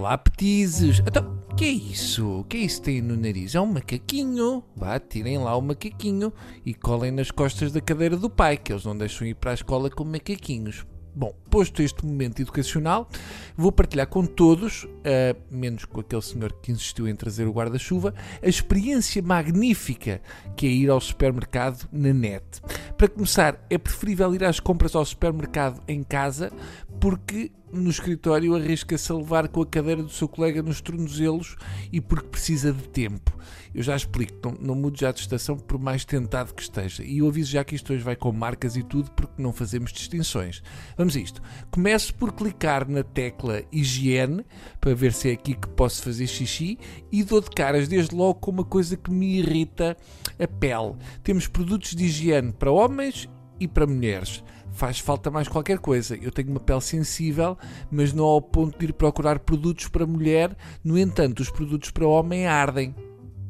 Olá, petizes. Então, que é isso? que é isso que tem no nariz? É um macaquinho. Vá, tirem lá o macaquinho e colhem nas costas da cadeira do pai, que eles não deixam ir para a escola com macaquinhos. Bom, posto este momento educacional, vou partilhar com todos, uh, menos com aquele senhor que insistiu em trazer o guarda-chuva, a experiência magnífica que é ir ao supermercado na net. Para começar, é preferível ir às compras ao supermercado em casa, porque no escritório arrisca-se a levar com a cadeira do seu colega nos tornozelos e porque precisa de tempo. Eu já explico, não, não mudo já de estação por mais tentado que esteja. E eu aviso já que isto hoje vai com marcas e tudo porque não fazemos distinções. Vamos a isto. Começo por clicar na tecla higiene para ver se é aqui que posso fazer xixi e dou de caras desde logo com uma coisa que me irrita a pele. Temos produtos de higiene para homens e para mulheres faz falta mais qualquer coisa. Eu tenho uma pele sensível, mas não ao ponto de ir procurar produtos para mulher. No entanto, os produtos para homem ardem.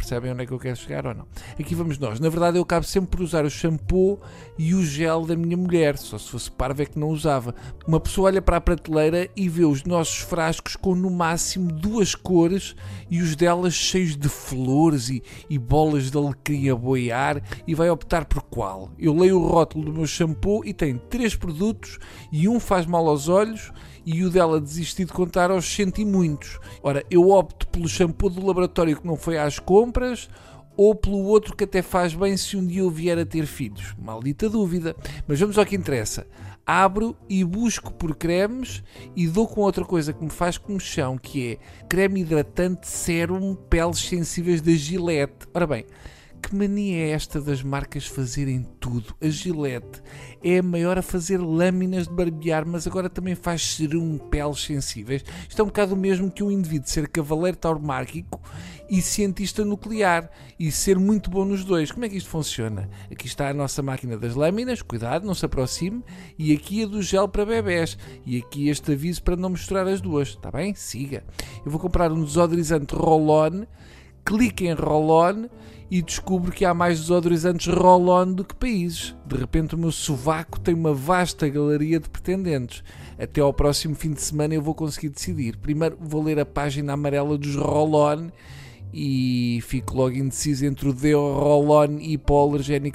Percebem onde é que eu quero chegar ou não? Aqui vamos nós. Na verdade, eu acabo sempre por usar o shampoo e o gel da minha mulher. Só se fosse parva é que não usava. Uma pessoa olha para a prateleira e vê os nossos frascos com no máximo duas cores e os delas cheios de flores e, e bolas de alecrim a boiar e vai optar por qual? Eu leio o rótulo do meu shampoo e tem três produtos e um faz mal aos olhos e o dela desisti de contar aos cento e muitos. Ora, eu opto pelo shampoo do laboratório que não foi às compras ou pelo outro que até faz bem se um dia eu vier a ter filhos. Maldita dúvida. Mas vamos ao que interessa. Abro e busco por cremes e dou com outra coisa que me faz comichão, que é creme hidratante sérum peles sensíveis da Gillette. Ora bem, que mania é esta das marcas fazerem tudo? A Gillette é a maior a fazer lâminas de barbear, mas agora também faz serum peles sensíveis. Isto é um bocado o mesmo que um indivíduo ser cavaleiro tauromárquico e cientista nuclear e ser muito bom nos dois. Como é que isto funciona? Aqui está a nossa máquina das lâminas, cuidado, não se aproxime, e aqui a do gel para bebés, e aqui este aviso para não misturar as duas, está bem? Siga. Eu vou comprar um desodorizante roll-on, clique em roll-on e descubro que há mais desodorizantes roll-on do que países. De repente o meu sovaco tem uma vasta galeria de pretendentes. Até ao próximo fim de semana eu vou conseguir decidir. Primeiro vou ler a página amarela dos roll-on e fico logo indeciso entre o Deo Roll-On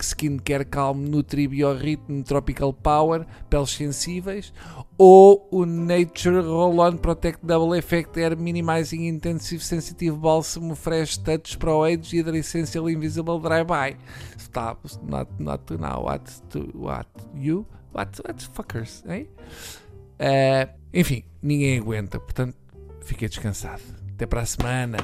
Skincare Calm Nutri Biorhythm Tropical Power, peles sensíveis, ou o Nature Roll-On Protect Double Effect Air Minimizing Intensive Sensitive Balsam Fresh Touch Pro Age Hydra Essential Invisible Dry By. Stop, not, not to now, what to, what, you, what, what fuckers, hein? Uh, enfim, ninguém aguenta, portanto, fiquei descansado. Até para a semana.